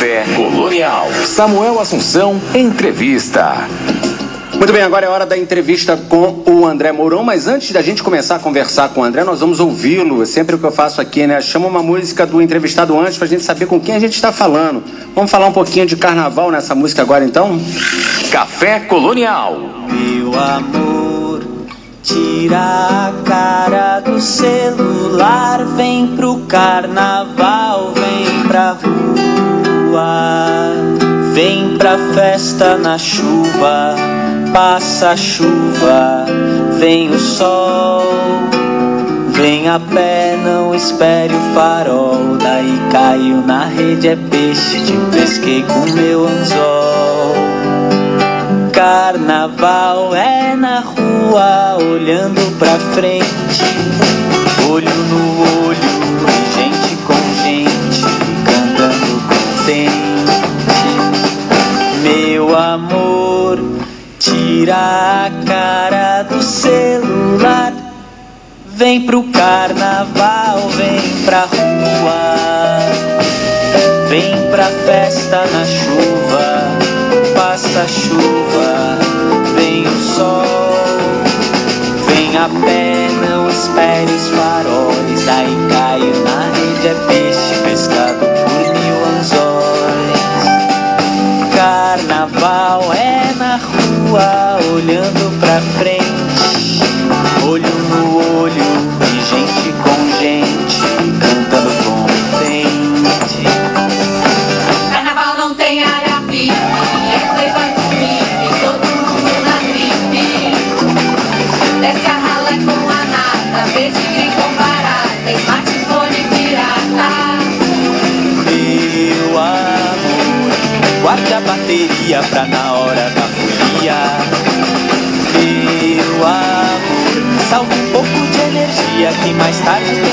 Café Colonial. Samuel Assunção, entrevista. Muito bem, agora é hora da entrevista com o André Mourão, mas antes da gente começar a conversar com o André, nós vamos ouvi-lo. É sempre o que eu faço aqui, né? Chama uma música do entrevistado antes pra gente saber com quem a gente está falando. Vamos falar um pouquinho de carnaval nessa música agora então? Café Colonial. Meu amor, tira a cara do celular, vem pro carnaval, vem pra rua, vem pra festa na chuva passa a chuva, vem o sol. Vem a pé, não espere o farol. Daí caiu na rede, é peixe, te pesquei com meu anzol. Carnaval é na rua, olhando pra frente, olho no olho, Tira a cara do celular. Vem pro carnaval, vem pra rua. Vem pra festa na chuva. Pra na hora da folia. Meu amor, salve um pouco de energia que mais tarde tem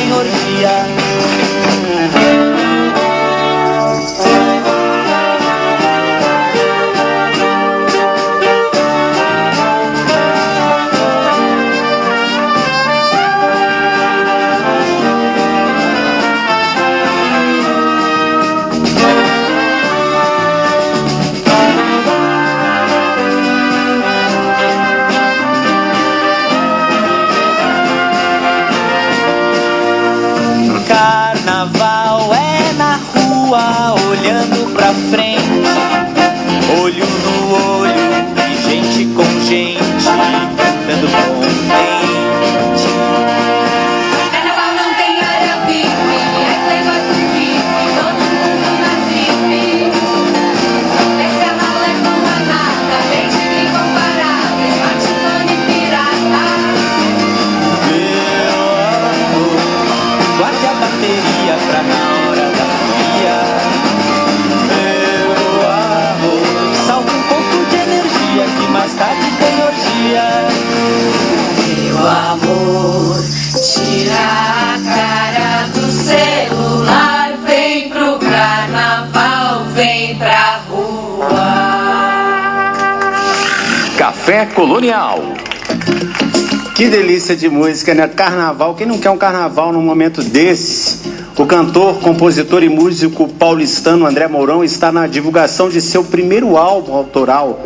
delícia de música, né? Carnaval. Quem não quer um carnaval num momento desse? O cantor, compositor e músico paulistano André Mourão está na divulgação de seu primeiro álbum autoral,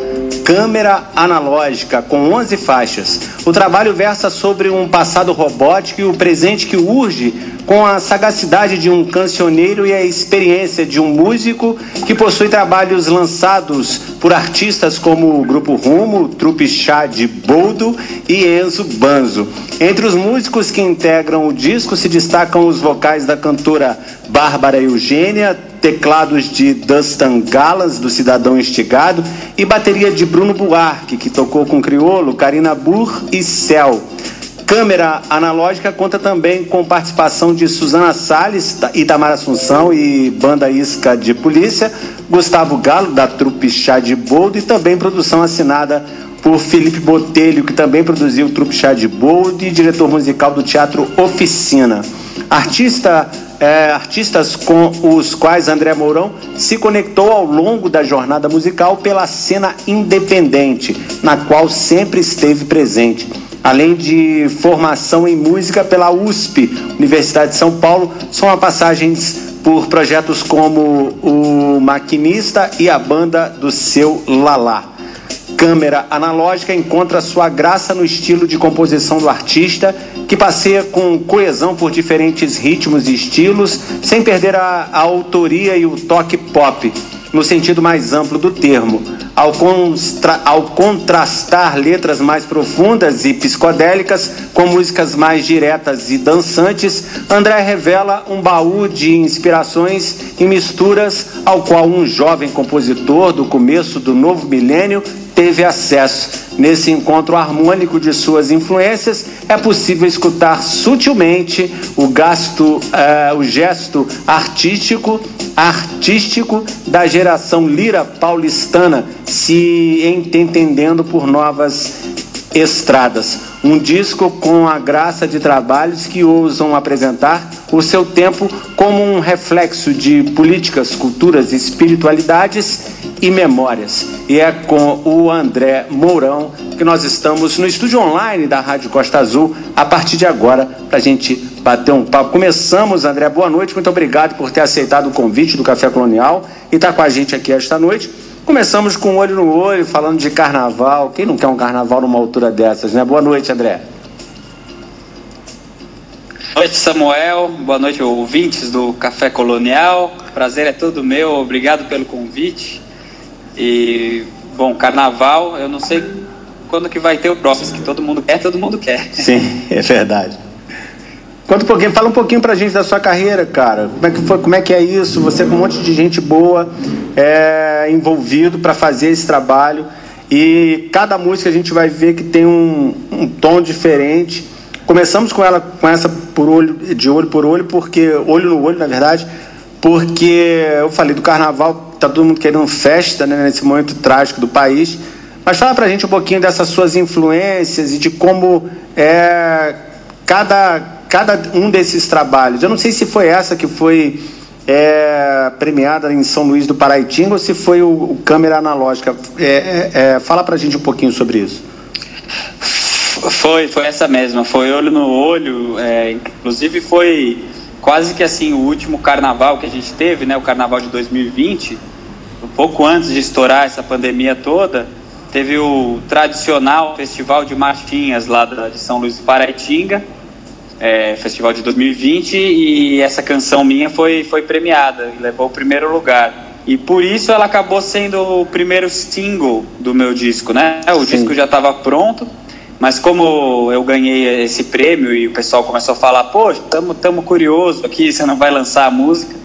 Câmera Analógica, com 11 faixas. O trabalho versa sobre um passado robótico e o presente que urge com a sagacidade de um cancioneiro e a experiência de um músico que possui trabalhos lançados por artistas como o Grupo Rumo, Trupe Chá de Boldo e Enzo Banzo. Entre os músicos que integram o disco se destacam os vocais da cantora Bárbara Eugênia, teclados de Dustin Gallas, do Cidadão Instigado, e bateria de Bruno Buarque, que tocou com Criolo, Karina Burr e Cel. Câmera analógica conta também com participação de Suzana Salles, Itamar Assunção e Banda Isca de Polícia, Gustavo Galo, da trupe Chá de Boldo, e também produção assinada por Felipe Botelho, que também produziu trupe Chá de Boldo e diretor musical do Teatro Oficina. Artista, é, artistas com os quais André Mourão se conectou ao longo da jornada musical pela cena independente, na qual sempre esteve presente além de formação em música pela USP, Universidade de São Paulo, são passagens por projetos como o Maquinista e a banda do seu Lalá. Câmera analógica encontra sua graça no estilo de composição do artista, que passeia com coesão por diferentes ritmos e estilos, sem perder a, a autoria e o toque pop no sentido mais amplo do termo. Ao, constra, ao, contrastar letras mais profundas e psicodélicas com músicas mais diretas e dançantes, André revela um baú de inspirações e misturas ao qual um jovem compositor do começo do novo milênio teve acesso. Nesse encontro harmônico de suas influências, é possível escutar sutilmente o gasto, uh, o gesto artístico, artístico da geração lira paulistana se entendendo por novas estradas. Um disco com a graça de trabalhos que ousam apresentar o seu tempo como um reflexo de políticas, culturas, espiritualidades e memórias. E é com o André Mourão que nós estamos no estúdio online da Rádio Costa Azul a partir de agora para a gente bater um papo. Começamos, André, boa noite, muito obrigado por ter aceitado o convite do Café Colonial e estar tá com a gente aqui esta noite. Começamos com olho no olho, falando de carnaval. Quem não quer um carnaval numa altura dessas, né? Boa noite, André. Boa noite, Samuel. Boa noite, ouvintes do Café Colonial. Prazer é todo meu. Obrigado pelo convite. E, bom, carnaval, eu não sei quando que vai ter o próximo, que todo mundo quer, todo mundo quer. Sim, é verdade. Conta um pouquinho, fala um pouquinho pra gente da sua carreira, cara. Como é que foi, como é que é isso? Você com um monte de gente boa é, envolvido para fazer esse trabalho. E cada música a gente vai ver que tem um, um tom diferente. Começamos com ela com essa por olho de olho por olho, porque olho no olho, na verdade, porque eu falei do carnaval, tá todo mundo querendo festa, né, nesse momento trágico do país. Mas fala pra gente um pouquinho dessas suas influências e de como é cada, cada um desses trabalhos. Eu não sei se foi essa que foi é, premiada em São Luís do Paraitinga ou se foi o, o câmera analógica. É, é, é, fala pra gente um pouquinho sobre isso. Foi, foi essa mesma, foi olho no olho, é, inclusive foi quase que assim o último carnaval que a gente teve, né, o carnaval de 2020, um pouco antes de estourar essa pandemia toda, teve o tradicional festival de marchinhas lá de São Luís do Paraitinga, é, festival de 2020, e essa canção minha foi, foi premiada, levou o primeiro lugar. E por isso ela acabou sendo o primeiro single do meu disco, né? O Sim. disco já estava pronto, mas como eu ganhei esse prêmio e o pessoal começou a falar, pô, estamos tamo curioso aqui, você não vai lançar a música.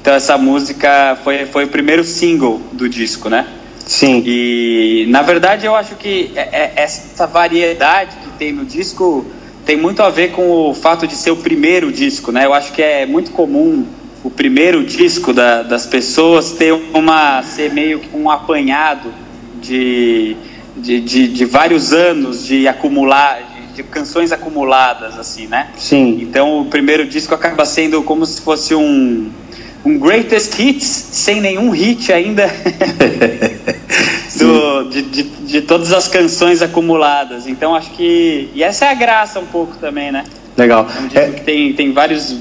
Então essa música foi, foi o primeiro single do disco, né? Sim. E na verdade eu acho que é, é, essa variedade que tem no disco tem muito a ver com o fato de ser o primeiro disco, né? Eu acho que é muito comum o primeiro disco da, das pessoas ter uma ser meio que um apanhado de de, de, de vários anos de acumular, de, de, canções acumuladas, assim, né? Sim. Então o primeiro disco acaba sendo como se fosse um, um greatest hits, sem nenhum hit ainda, do, de, de, de todas as canções acumuladas. Então acho que. E essa é a graça um pouco também, né? Legal. É tem, tem vários,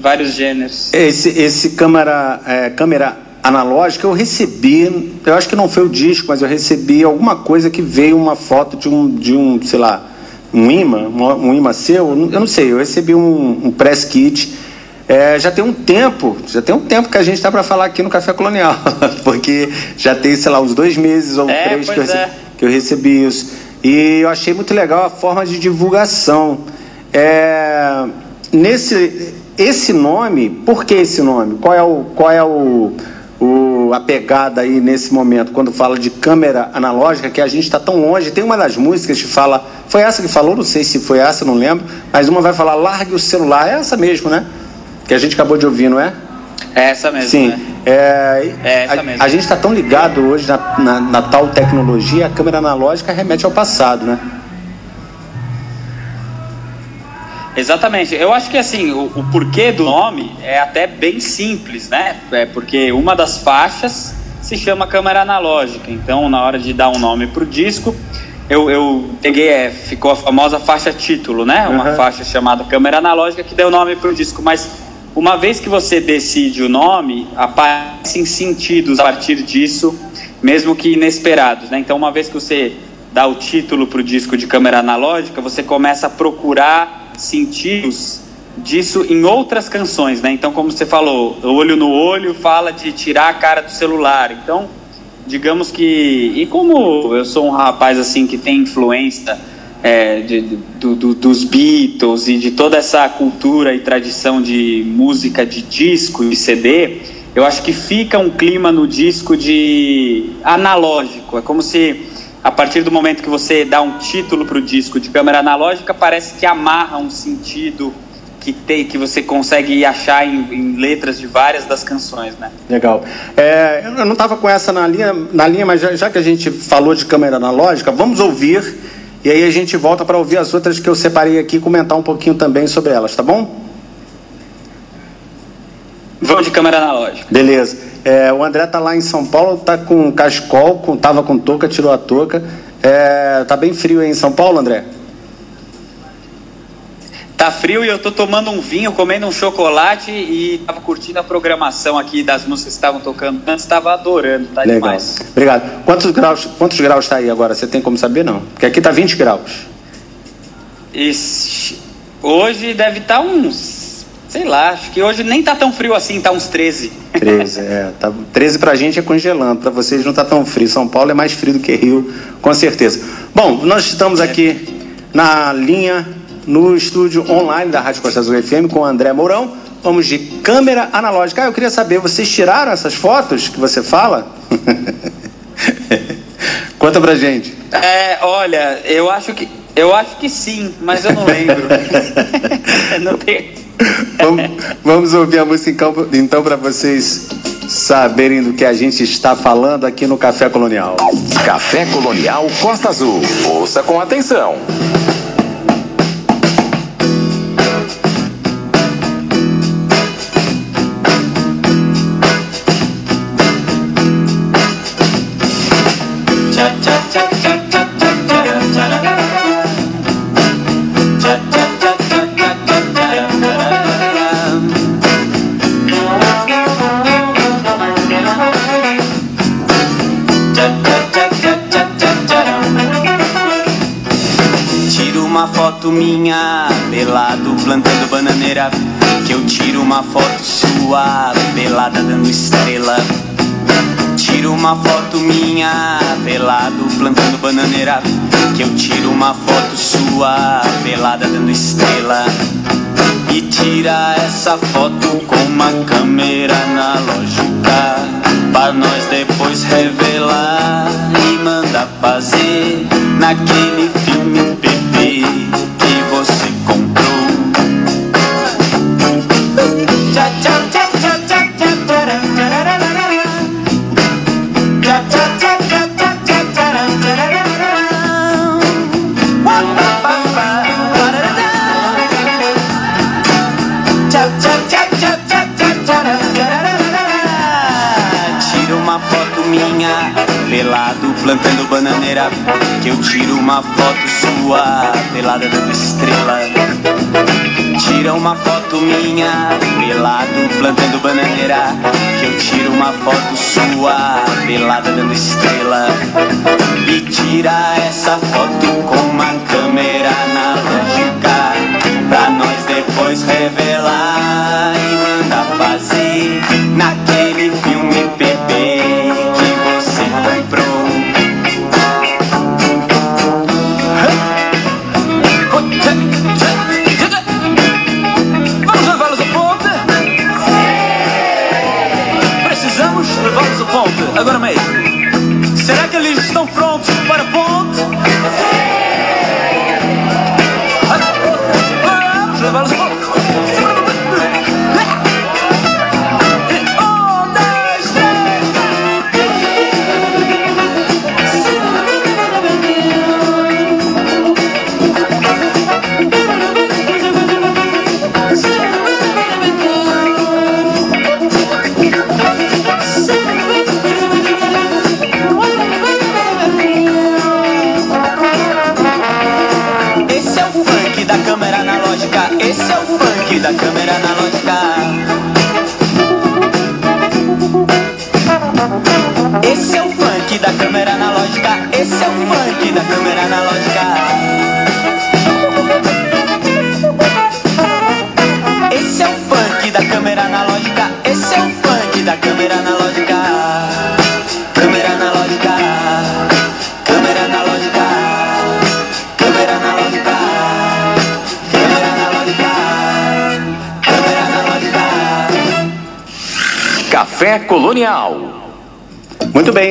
vários gêneros. Esse, esse câmera, é, câmera analógica, eu recebi, eu acho que não foi o disco, mas eu recebi alguma coisa que veio uma foto de um, de um sei lá, um imã, um, um imã seu, eu não sei, eu recebi um, um press kit. É, já tem um tempo, já tem um tempo que a gente está para falar aqui no Café Colonial, porque já tem, sei lá, uns dois meses ou é, três que eu, recebi, é. que eu, recebi, isso. E eu achei muito legal a forma de divulgação. É, nesse, esse nome, por que esse nome? Qual é o, qual é o, o, a pegada aí nesse momento, quando fala de câmera analógica, que a gente está tão longe. Tem uma das músicas que fala, foi essa que falou, não sei se foi essa, não lembro, mas uma vai falar largue o celular, é essa mesmo, né? Que a gente acabou de ouvir, não é? É essa mesmo. Sim. Né? É, é essa a, mesmo. A gente está tão ligado hoje na, na, na tal tecnologia, a câmera analógica remete ao passado, né? Exatamente. Eu acho que assim, o, o, porquê do nome é até bem simples, né? É porque uma das faixas se chama câmera analógica. Então, na hora de dar um nome pro disco, eu, eu peguei, é, ficou a famosa faixa título, né? Uma uhum. faixa chamada câmera analógica que deu nome pro disco. Mas uma vez que você decide o nome, aparecem sentidos a partir disso, mesmo que inesperados. Né? Então, uma vez que você dá o título para o disco de câmera analógica, você começa a procurar sentidos disso em outras canções, né? Então, como você falou, Olho no Olho fala de tirar a cara do celular. Então, digamos que... E como eu sou um rapaz, assim, que tem influência é, de, do, do, dos Beatles e de toda essa cultura e tradição de música de disco e CD, eu acho que fica um clima no disco de analógico. É como se a partir do momento que você dá um título para o disco de câmera analógica, parece que amarra um sentido que tem que você consegue achar em, em letras de várias das canções, né? Legal. É, eu não estava com essa na linha, na linha mas já, já, que a gente falou de câmera analógica, vamos ouvir e aí a gente volta para ouvir as outras que eu separei aqui e comentar um pouquinho também sobre elas, tá bom? Vamos de câmera analógica. Beleza. É, o André tá lá em São Paulo, tá com cascol, com, tava com touca, tirou a touca. É, tá bem frio aí em São Paulo, André? Tá frio e eu tô tomando um vinho, comendo um chocolate e tava curtindo a programação aqui das músicas que estavam tocando antes, tava adorando, tá Legal. demais. Obrigado. Quantos graus, quantos graus tá aí agora? Você tem como saber, não? Porque aqui tá 20 graus. E hoje deve estar tá uns, sei lá, acho que hoje nem tá tão frio assim, tá uns 13. 13, é. Tá, 13 pra gente é congelando, pra vocês não tá tão frio. São Paulo é mais frio do que Rio, com certeza. Bom, nós estamos aqui na linha no estúdio online da Rádio Costa Azul FM com o André Mourão. Vamos de câmera analógica. Ah, eu queria saber, vocês tiraram essas fotos que você fala? Conta pra gente. É, olha, eu acho que eu acho que sim, mas eu não lembro. não tem... vamos, vamos, ouvir a música então, então para vocês saberem do que a gente está falando aqui no Café Colonial. Café Colonial Costa Azul. Ouça com atenção. Minha pelado plantando bananeira Que eu tiro uma foto sua pelada dando estrela. Tiro uma foto minha pelado plantando bananeira Que eu tiro uma foto sua pelada dando estrela. E tira essa foto com uma câmera analógica Pra nós depois revelar e mandar fazer Naquele uma foto sua pelada dando estrela. Tira uma foto minha pelado plantando bananeira Que eu tiro uma foto sua pelada dando estrela. E tira essa foto com uma câmera analógica Pra nós depois revelar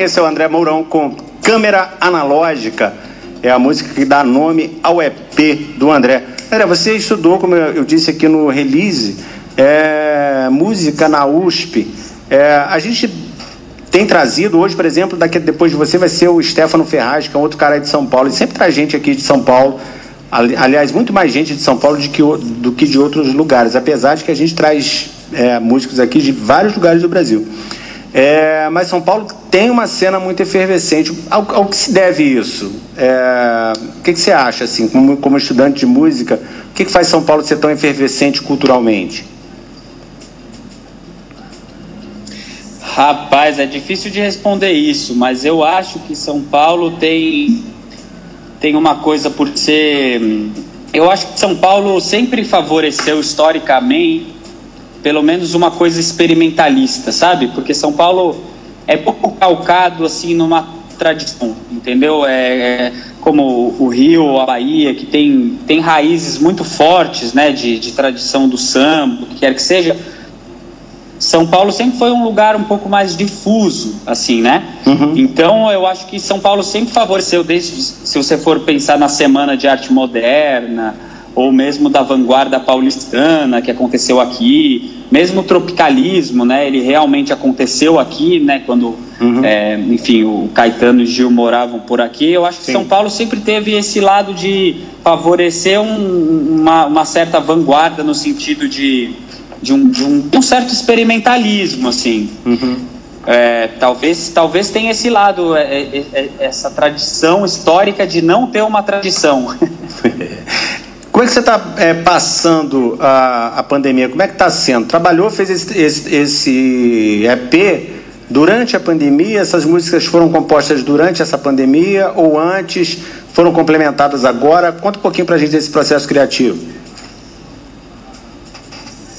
esse é o André Mourão com Câmera Analógica. É a música que dá nome ao EP do André. André, você estudou, como eu disse aqui no release, é, música na USP. É, a gente tem trazido hoje, por exemplo, daqui depois de você vai ser o Stefano Ferraz, que é um outro cara aí de São Paulo. Ele sempre traz gente aqui de São Paulo. Ali- Aliás, muito mais gente de São Paulo do que, do que de outros lugares, apesar de que a gente traz é, músicos aqui de vários lugares do Brasil. É, mas São Paulo tem uma cena muito efervescente. Ao, ao que se deve isso? É, o que, que você acha, assim, como, como estudante de música, o que, que faz São Paulo ser tão efervescente culturalmente? Rapaz, é difícil de responder isso, mas eu acho que São Paulo tem tem uma coisa por ser. Eu acho que São Paulo sempre favoreceu historicamente, pelo menos uma coisa experimentalista, sabe? Porque São Paulo é pouco calcado assim numa tradição, entendeu? É, é como o Rio, a Bahia, que tem, tem raízes muito fortes, né, de, de tradição do samba, o que quer que seja. São Paulo sempre foi um lugar um pouco mais difuso, assim, né? Então eu acho que São Paulo sempre favoreceu, desde se você for pensar na Semana de Arte Moderna, ou mesmo da vanguarda paulistana que aconteceu aqui, mesmo o tropicalismo, né? Ele realmente aconteceu aqui, né? Quando, é, enfim, o Caetano e Gil moravam por aqui. Eu acho que Sim. São Paulo sempre teve esse lado de favorecer um- uma, uma certa vanguarda no sentido de, de, um, de um- um certo experimentalismo, assim. É, talvez, talvez tenha esse lado, é, é, é, essa tradição histórica de não ter uma tradição. Como é que você está passando a, a pandemia? Como é que está sendo? Trabalhou, fez esse, esse, esse EP durante a pandemia? Essas músicas foram compostas durante essa pandemia ou antes? Foram complementadas agora? Conta um pouquinho para a gente desse processo criativo.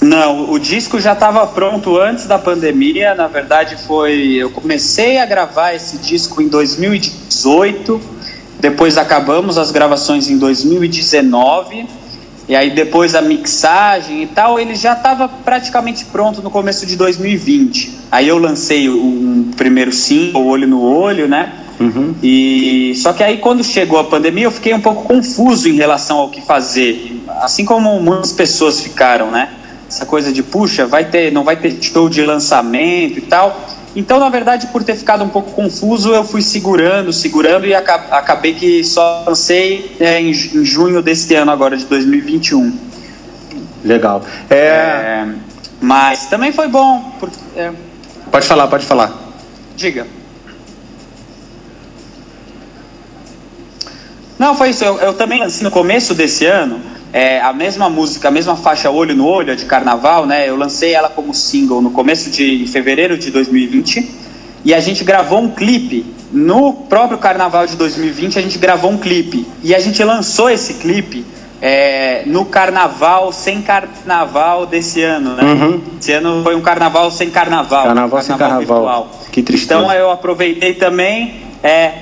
Não, o disco já estava pronto antes da pandemia. Na verdade, foi. Eu comecei a gravar esse disco em 2018. Depois acabamos as gravações em 2019. E aí depois a mixagem e tal, ele já estava praticamente pronto no começo de 2020. Aí eu lancei um primeiro single, Olho no Olho, né? E só que aí quando chegou a pandemia eu fiquei um pouco confuso em relação ao que fazer, assim como muitas pessoas ficaram, né? Essa coisa de puxa, vai ter, não vai ter show de lançamento e tal. Então, na verdade, por ter ficado um pouco confuso, eu fui segurando, segurando e aca- acabei que só lancei é, em, ju- em junho desse ano agora de 2021. Legal. É, É, mas também foi bom, porque, é, Pode falar, pode falar. Diga. Não, foi isso. Eu, eu também lancei no começo desse ano é, a mesma música, a mesma faixa Olho no Olho, de Carnaval, né? Eu lancei ela como single no começo de fevereiro de 2020 e a gente gravou um clipe no próprio Carnaval de 2020. A gente gravou um clipe e a gente lançou esse clipe é, no Carnaval sem Carnaval desse ano, né? Uhum. Esse ano foi um Carnaval sem Carnaval. Carnaval sem Carnaval. virtual. Que tristeza. Então eu aproveitei também, é,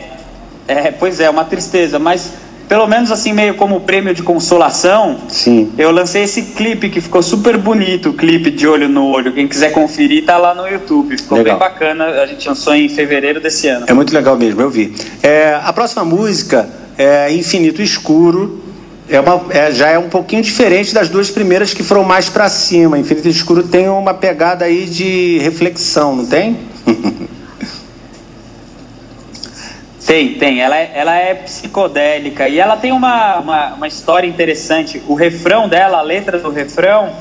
é, pois é, uma tristeza, mas pelo menos assim meio como prêmio de consolação, Sim. eu lancei esse clipe que ficou super bonito, o clipe de olho no olho. Quem quiser conferir tá lá no YouTube, ficou Legal. bem bacana. A gente lançou em fevereiro desse ano. É muito legal mesmo, eu vi. É, a próxima música é Infinito Escuro. É uma, é- já é um pouquinho diferente das duas primeiras que foram mais pra cima. Infinito Escuro tem uma pegada aí de reflexão, não tem? Tem, tem. Ela é, ela é psicodélica e ela tem uma, uma, uma história interessante. O refrão dela, a letra do refrão,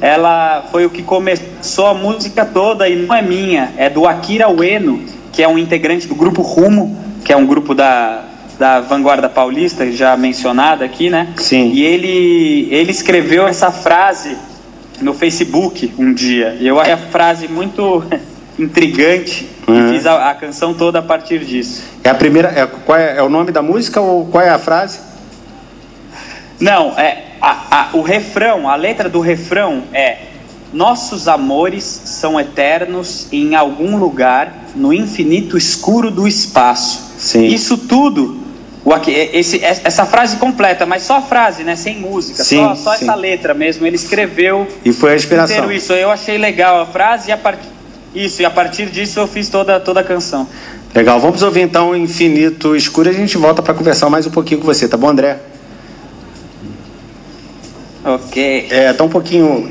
ela foi o que começou a música toda e não é minha, é do Akira Ueno, que é um integrante do grupo Rumo, que é um grupo da, da vanguarda paulista, já mencionada aqui, né? Sim. E ele, ele escreveu essa frase no Facebook um dia. E eu achei a frase muito intrigante Uhum. e fiz a, a canção toda a partir disso. É a primeira. É, qual é, é o nome da música ou qual é a frase? Não, é a- a- o refrão, a letra do refrão é Nossos amores são eternos em algum lugar no infinito escuro do espaço. Sim. Isso tudo, esse- essa frase completa, mas só a frase, né, sem música, Sim, só, só sim. essa letra mesmo. Ele escreveu E foi a inspiração. isso. Eu achei legal a frase e a partir isso e a partir disso eu fiz toda toda a canção. Legal, vamos ouvir então Infinito Escuro e a gente volta para conversar mais um pouquinho com você, tá bom, André? Ok. É, tá um pouquinho.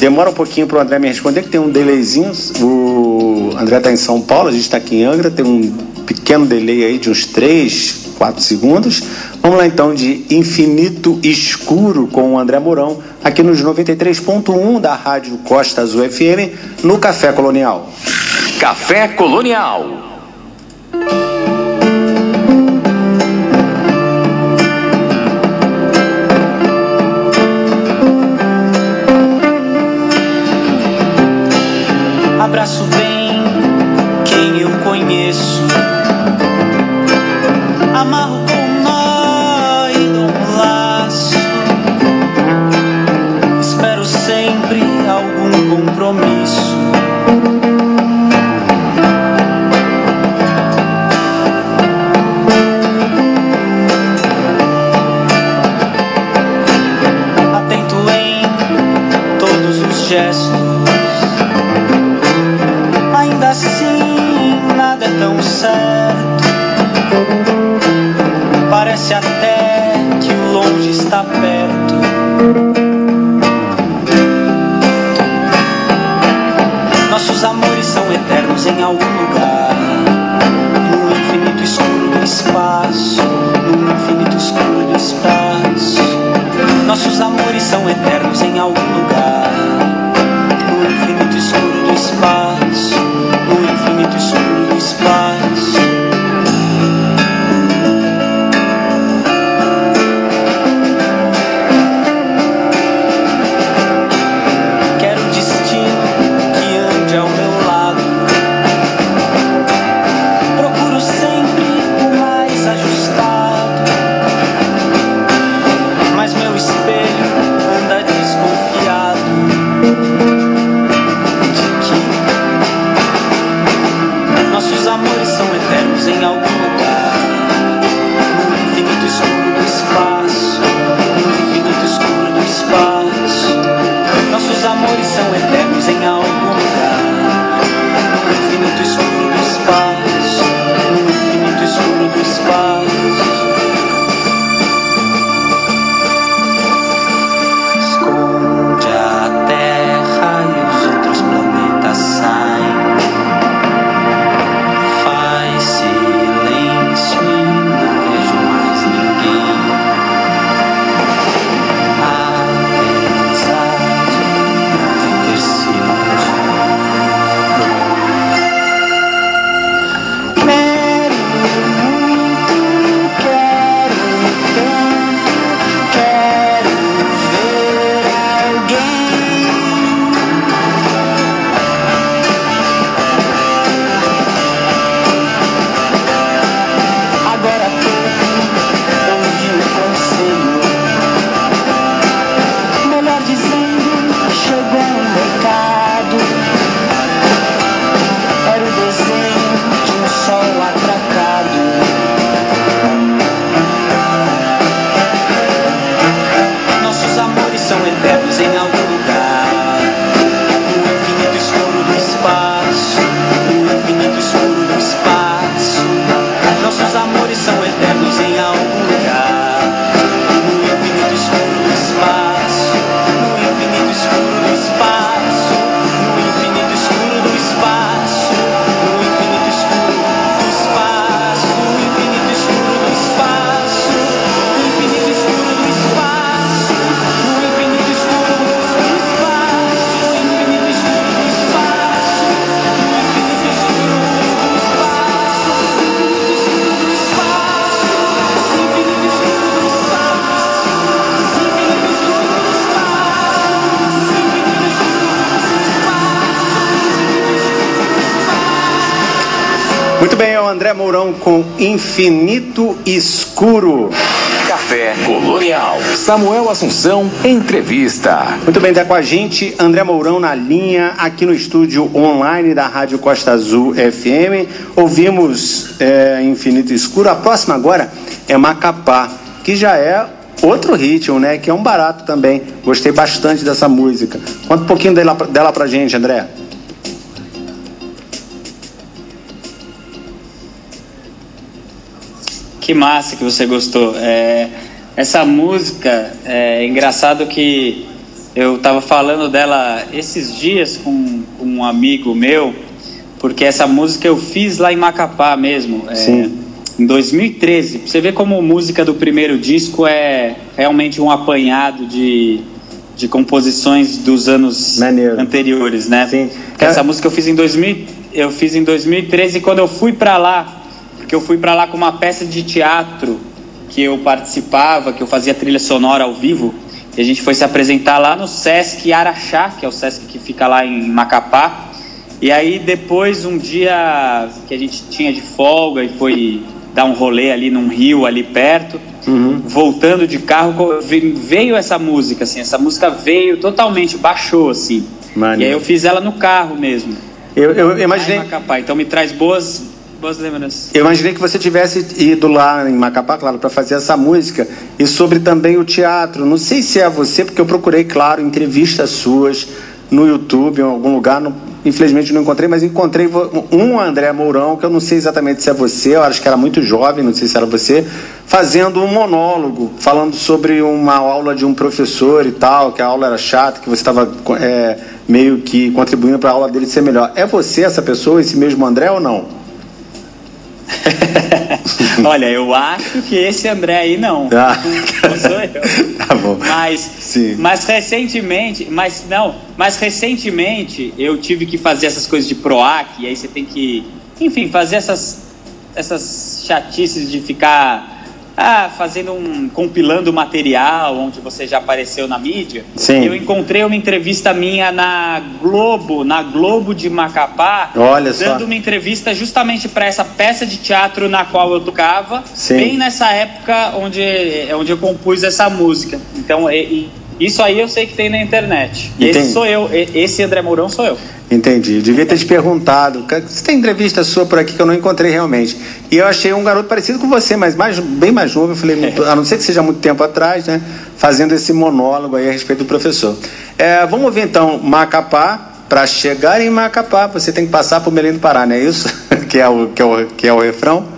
Demora um pouquinho para o André me responder, que tem um delayzinho. O André está em São Paulo, a gente está aqui em Angra, tem um pequeno delay aí de uns 3, 4 segundos. Vamos lá então de Infinito Escuro com o André Mourão, aqui nos 93.1 da Rádio Costa Azul FM, no Café Colonial. Café Colonial. Muito bem, é o André Mourão com Infinito Escuro. Café Colonial. Samuel Assunção, entrevista. Muito bem, está com a gente André Mourão na linha, aqui no estúdio online da Rádio Costa Azul FM. Ouvimos é, Infinito Escuro. A próxima agora é Macapá, que já é outro ritmo, né? Que é um barato também. Gostei bastante dessa música. Conta um pouquinho dela, dela pra gente, André. Que massa que você gostou. É, essa música, é engraçado que eu estava falando dela esses dias com, com, um amigo meu, porque essa música eu fiz lá em Macapá mesmo, é, em 2013. Você vê como a música do primeiro disco é realmente um apanhado de, de composições dos anos Maneiro. anteriores, né? Sim. Essa música eu fiz em 2000, eu fiz em 2013 e quando eu fui para lá porque eu fui para lá com uma peça de teatro que eu participava, que eu fazia trilha sonora ao vivo, e a gente foi se apresentar lá no Sesc Araxá, que é o Sesc que fica lá em Macapá. E aí depois um dia que a gente tinha de folga e foi dar um rolê ali num rio ali perto, Uhum. voltando de carro veio essa música assim, essa música veio totalmente baixou assim. Maneiro. E aí eu fiz ela no carro mesmo. Eu, eu imaginei. Macapá. Então me traz boas boas lembranças. Eu imaginei que você tivesse ido lá em Macapá, claro, para fazer essa música e sobre também o teatro. Não sei se é você, porque eu procurei, claro, entrevistas suas no YouTube, em algum lugar. Não, infelizmente não encontrei, mas encontrei um André Mourão, que eu não sei exatamente se é você, eu acho que era muito jovem, não sei se era você, fazendo um monólogo, falando sobre uma aula de um professor e tal, que a aula era chata, que você estava é, meio que contribuindo para a aula dele ser melhor. É você essa pessoa, esse mesmo André ou não? Olha, eu acho que esse André aí não. Ah. Não sou eu. Tá bom. Mas, Sim. mas recentemente, mas não, mas recentemente eu tive que fazer essas coisas de PROAC, e aí você tem que, enfim, fazer essas, essas chatices de ficar ah, fazendo um. compilando material onde você já apareceu na mídia. Sim. Eu encontrei uma entrevista minha na Globo, na Globo de Macapá, Olha só. dando uma entrevista justamente para essa peça de teatro na qual eu tocava, Sim. bem nessa época onde, onde eu compus essa música. Então, e- e isso aí eu sei que tem na internet. Entendi. esse sou eu, esse André Mourão sou eu. Entendi. Devia ter te perguntado. Você tem entrevista sua por aqui que eu não encontrei realmente. E eu achei um garoto parecido com você, mas mais, bem mais novo. Eu falei, a não ser que seja muito tempo atrás, né? Fazendo esse monólogo aí a respeito do professor. É, vamos ouvir então Macapá. Para chegar em Macapá, você tem que passar por Belém do Pará, não é isso? que, é o, que, é o, que é o refrão?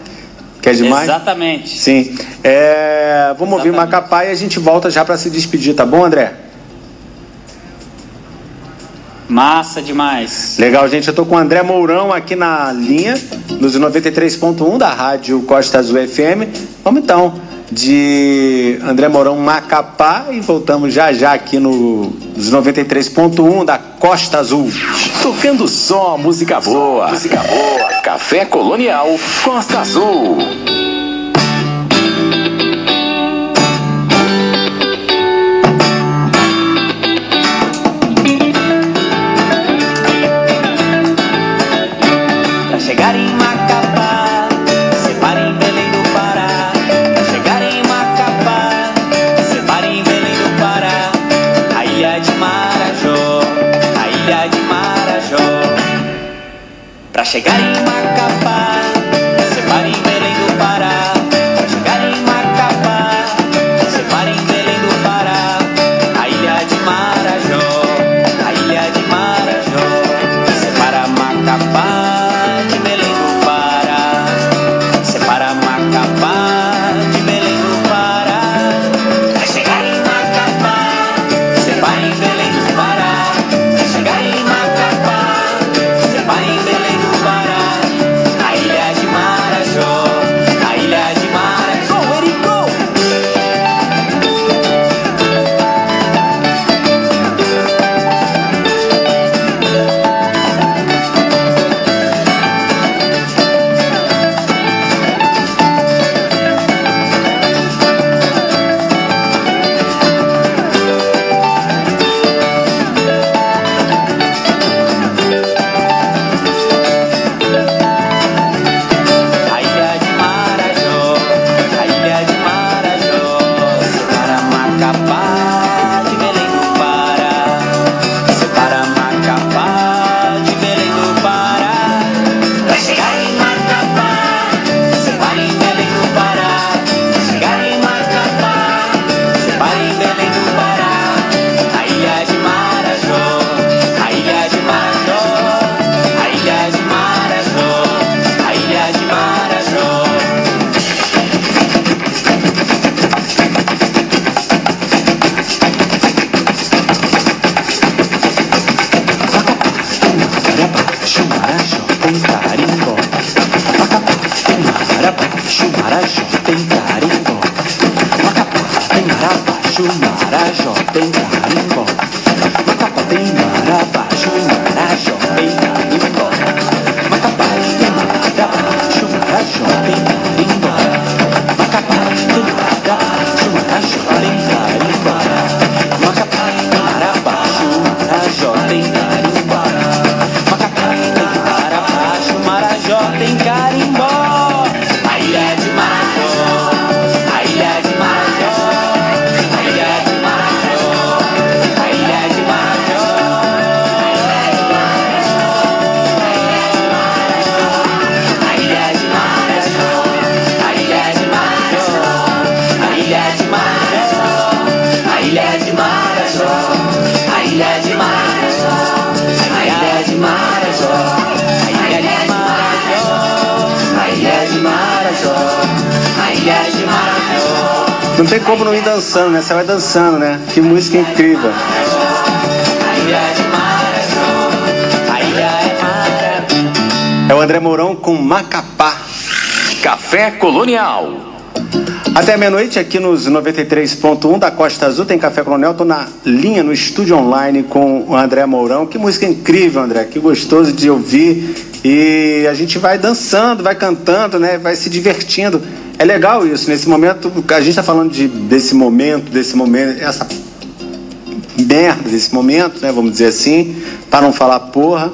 Que é demais? Exatamente. Sim. É, vamos ouvir Exatamente. Macapá e a gente volta já para se despedir, tá bom, André? Massa demais. Legal, gente. Eu tô com o André Mourão aqui na linha, nos 93.1 da Rádio Costa Azul FM. Vamos então de André Mourão Macapá e voltamos já já aqui no nos 93.1 da Costa Azul. Tocando só música boa. Música boa. Café Colonial Costa Azul. Como não ir dançando, né? Você vai dançando, né? Que música incrível. É o André Mourão com Macapá. Café Colonial. Até meia-noite aqui nos 93.1 da Costa Azul tem Café Coronel. Tô na linha no estúdio online com o André Mourão. Que música incrível, André. Que gostoso de ouvir. E a gente vai dançando, vai cantando, né? Vai se divertindo. É legal isso. Nesse momento, a gente está falando de, desse momento, desse momento, essa merda desse momento, né? Vamos dizer assim, para não falar porra.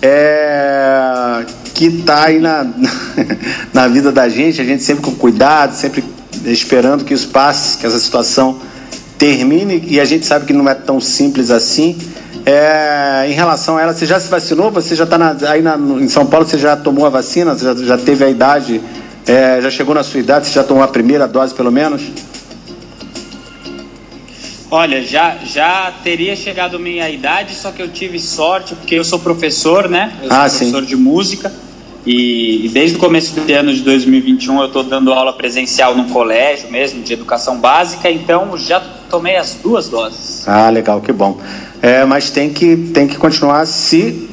É, que tá aí na, na vida da gente, a gente sempre com cuidado, sempre esperando que isso passe, que essa situação termine, e a gente sabe que não é tão simples assim. É, em relação a ela, você já se vacinou? Você já está aí na, em São Paulo, você já tomou a vacina? Você já, já teve a idade? É, já chegou na sua idade? Você já tomou a primeira dose, pelo menos? Olha, já, já teria chegado a minha idade, só que eu tive sorte, porque eu sou professor, né? Eu sou Ah, sim. professor de música. E, e desde o começo do ano de 2021 eu estou dando aula presencial num colégio mesmo, de educação básica, então já tomei as duas doses. Ah, legal, que bom. É, mas tem que, tem que continuar se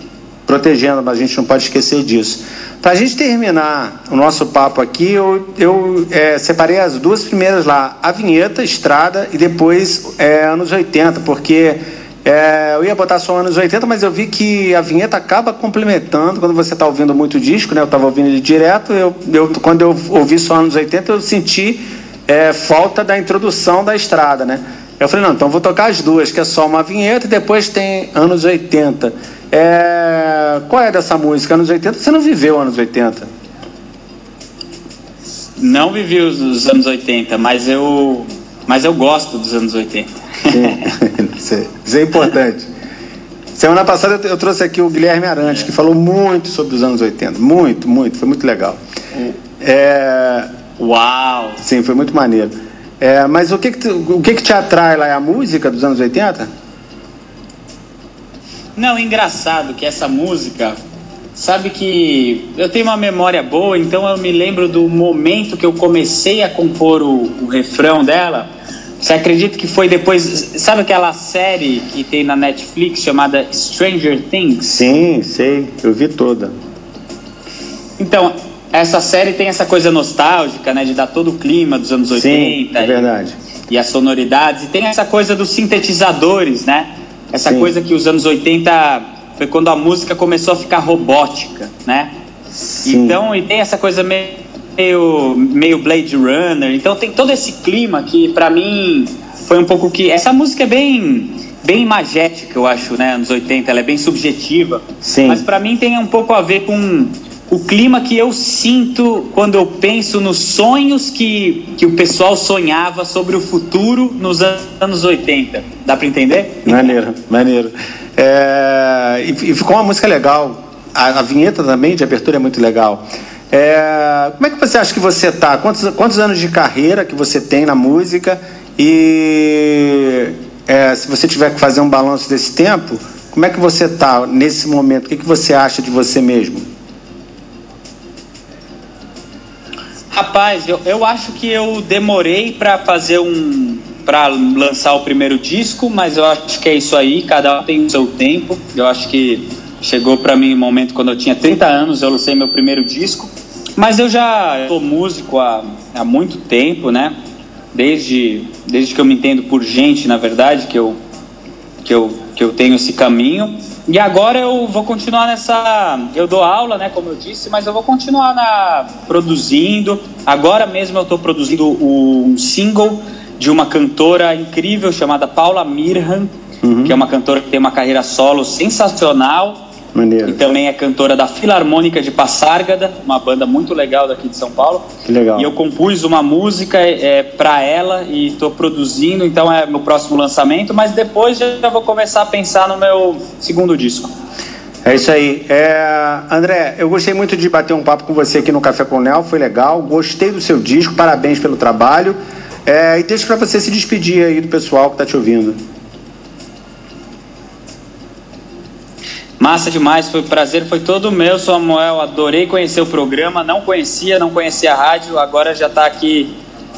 protegendo, mas a gente não pode esquecer disso. Para a gente terminar o nosso papo aqui, eu, eu é, separei as duas primeiras lá, a vinheta, estrada, e depois é, anos 80, porque é, eu ia botar só anos 80, mas eu vi que a vinheta acaba complementando quando você está ouvindo muito disco, né? Eu estava ouvindo ele direto, eu, eu, quando eu ouvi só anos 80, eu senti é, falta da introdução da estrada, né? Eu falei, não, então vou tocar as duas, que é só uma vinheta e depois tem anos 80. É, Qual é dessa música? Anos 80? Você não viveu anos 80? Não vivi os, os anos 80, mas eu, mas eu gosto dos anos 80. Sim. isso, é, isso é importante. Semana passada eu- eu trouxe aqui o Guilherme Arantes, que falou muito sobre os anos 80. Muito, muito, foi muito legal. É, Uau! sim, foi muito maneiro. É, mas o, que, que, te- o que, que te atrai lá? É a música dos anos 80? Não, engraçado que essa música, sabe que eu tenho uma memória boa, então eu me lembro do momento que eu comecei a compor o, o refrão dela. Você acredita que foi depois, sabe aquela série que tem na Netflix chamada Stranger Things? Sim, sei, eu vi toda. Então, essa série tem essa coisa nostálgica, né, de dar todo o clima dos anos 80 Sim, é e- verdade. e as sonoridades. E tem essa coisa dos sintetizadores, né? Essa Sim. coisa que os anos 80 foi quando a música começou a ficar robótica, né? Sim. Então, e tem essa coisa meio, meio Blade Runner. Então tem todo esse clima que pra mim foi um pouco que essa música é bem bem imagética, eu acho, né, anos 80, ela é bem subjetiva. Sim. Mas pra mim tem um pouco a ver com o clima que eu sinto quando eu penso nos sonhos que, que o pessoal sonhava sobre o futuro nos an- anos 80. Dá pra entender? Maneiro, maneiro. É, e, e ficou uma música legal. A, a vinheta também de abertura é muito legal. É, como é que você acha que você tá? Quantos, quantos anos de carreira que você tem na música? E é, se você tiver que fazer um balanço desse tempo, como é que você tá nesse momento? O que, que você acha de você mesmo? Rapaz, eu, eu acho que eu demorei pra fazer um. pra lançar o primeiro disco, mas eu acho que é isso aí, cada um tem o seu tempo. Eu acho que chegou pra mim um momento quando eu tinha 30 anos, eu lancei meu primeiro disco. Mas eu já sou músico há, há muito tempo, né? Desde, desde que eu me entendo por gente, na verdade, que eu, que eu, que eu tenho esse caminho. E agora eu vou continuar nessa. Eu dou aula, né, como eu disse, mas eu vou continuar na, produzindo. Agora mesmo eu estou produzindo um single de uma cantora incrível chamada Paula Mirhan, que é uma cantora que tem uma carreira solo sensacional. Maneiro. E também é cantora da Filarmônica de Passárgada, uma banda muito legal daqui de São Paulo. Que legal. E eu compus uma música é, para ela e estou produzindo, então é meu próximo lançamento, mas depois já vou começar a pensar no meu segundo disco. É isso aí. É, André, eu gostei muito de bater um papo com você aqui no Café com Nel, foi legal. Gostei do seu disco, parabéns pelo trabalho. É, e deixo para você se despedir aí do pessoal que está te ouvindo. Massa demais, foi um prazer, foi todo meu, Samuel. Adorei conhecer o programa, não conhecia, não conhecia a rádio, agora já está aqui,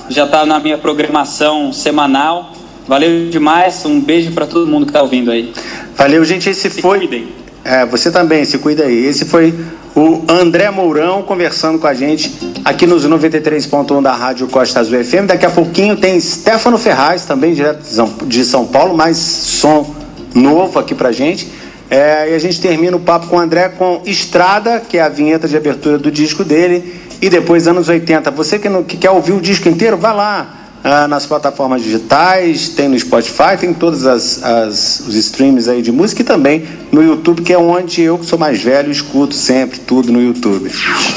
já está na minha programação semanal. Valeu demais, um beijo para todo mundo que está ouvindo aí. Valeu, gente. Esse Se foi. cuidem. É, você também, se cuida aí. Esse foi o André Mourão conversando com a gente aqui nos 93.1 da Rádio Costa Azul FM. Daqui a pouquinho tem Stefano Ferraz, também direto de São- Paulo, mais som novo aqui pra gente. É, e a gente termina o papo com o André com Estrada, que é a vinheta de abertura do disco dele, e depois anos 80. Você que, não- que quer ouvir o disco inteiro, vai lá ah, nas plataformas digitais, tem no Spotify, tem todos as, as- os streams aí de música e também no YouTube, que é onde eu, que sou mais velho, escuto sempre tudo no YouTube.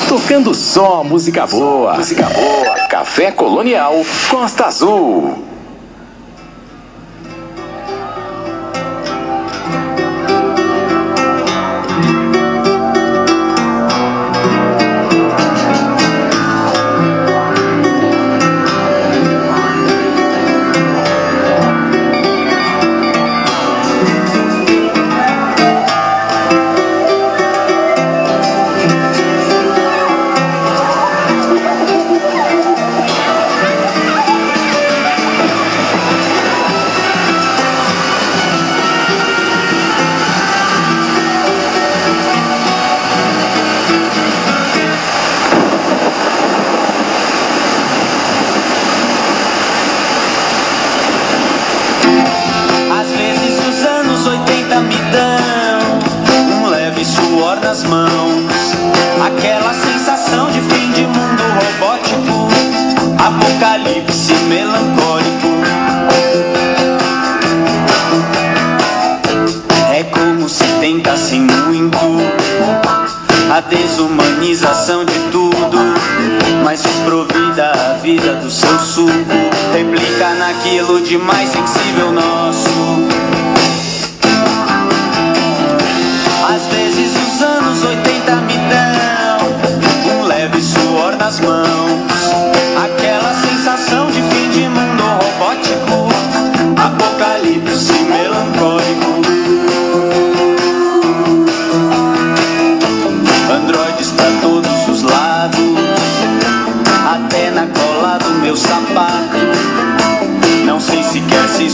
Tocando só música boa. Música boa. Café Colonial Costa Azul.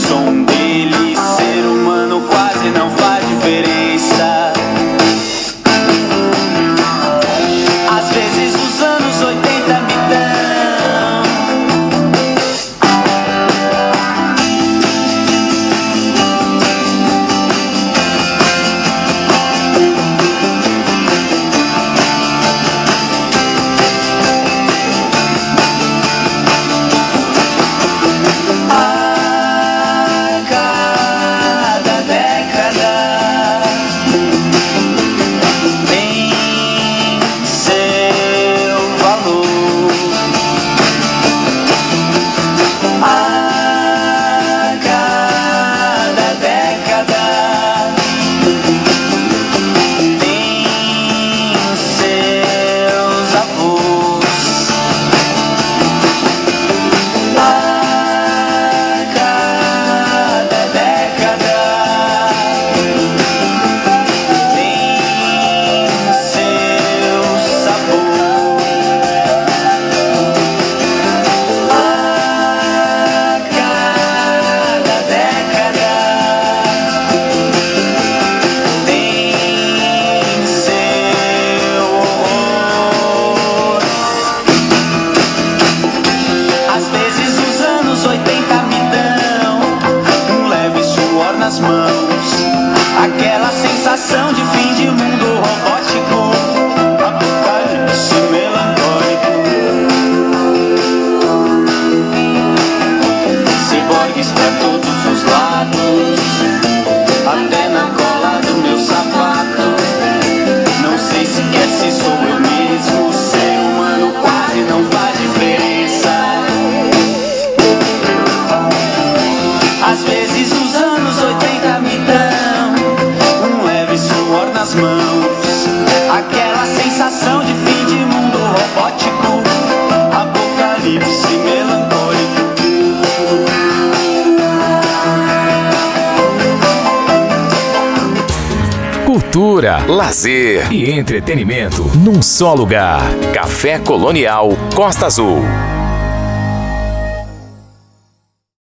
song entretenimento num só lugar. Café Colonial Costa Azul.